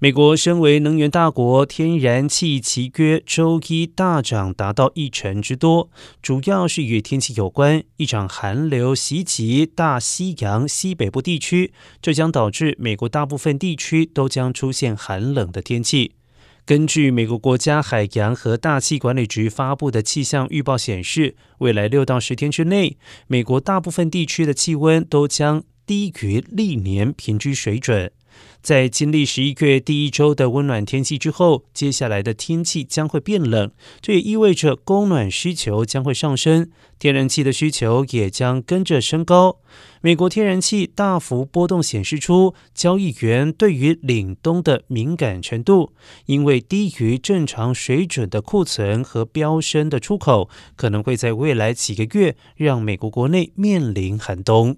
美国身为能源大国，天然气契约周一大涨达到一成之多，主要是与天气有关。一场寒流袭击大西洋西北部地区，这将导致美国大部分地区都将出现寒冷的天气。根据美国国家海洋和大气管理局发布的气象预报显示，未来六到十天之内，美国大部分地区的气温都将低于历年平均水准。在经历十一月第一周的温暖天气之后，接下来的天气将会变冷，这也意味着供暖需求将会上升，天然气的需求也将跟着升高。美国天然气大幅波动显示出交易员对于凛冬的敏感程度，因为低于正常水准的库存和飙升的出口，可能会在未来几个月让美国国内面临寒冬。